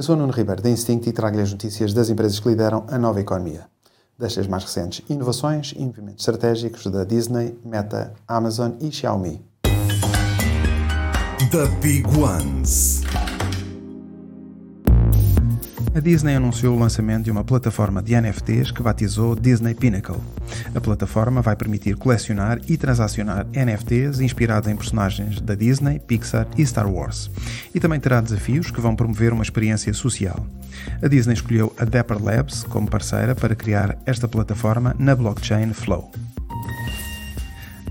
Eu sou Nuno Ribeiro da Instinct e trago-lhe as notícias das empresas que lideram a nova economia. Destas mais recentes inovações e movimentos estratégicos da Disney, Meta, Amazon e Xiaomi. The Big Ones. A Disney anunciou o lançamento de uma plataforma de NFTs que batizou Disney Pinnacle. A plataforma vai permitir colecionar e transacionar NFTs inspirados em personagens da Disney, Pixar e Star Wars. E também terá desafios que vão promover uma experiência social. A Disney escolheu a Dapper Labs como parceira para criar esta plataforma na blockchain Flow.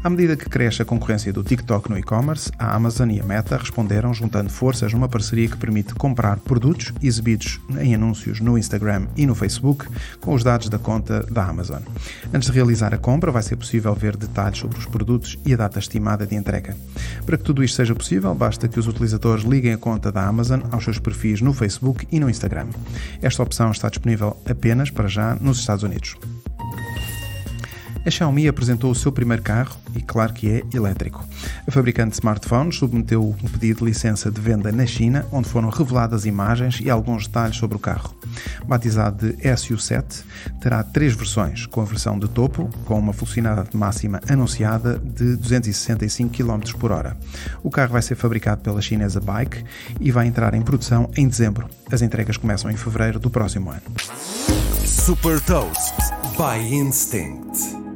À medida que cresce a concorrência do TikTok no e-commerce, a Amazon e a Meta responderam juntando forças numa parceria que permite comprar produtos exibidos em anúncios no Instagram e no Facebook com os dados da conta da Amazon. Antes de realizar a compra, vai ser possível ver detalhes sobre os produtos e a data estimada de entrega. Para que tudo isto seja possível, basta que os utilizadores liguem a conta da Amazon aos seus perfis no Facebook e no Instagram. Esta opção está disponível apenas para já nos Estados Unidos. A Xiaomi apresentou o seu primeiro carro e, claro que é, elétrico. A fabricante de smartphones submeteu um pedido de licença de venda na China, onde foram reveladas imagens e alguns detalhes sobre o carro. Batizado de SU7, terá três versões, com a versão de topo, com uma velocidade máxima anunciada de 265 km por hora. O carro vai ser fabricado pela chinesa Bike e vai entrar em produção em dezembro. As entregas começam em fevereiro do próximo ano. Super Toast by Instinct.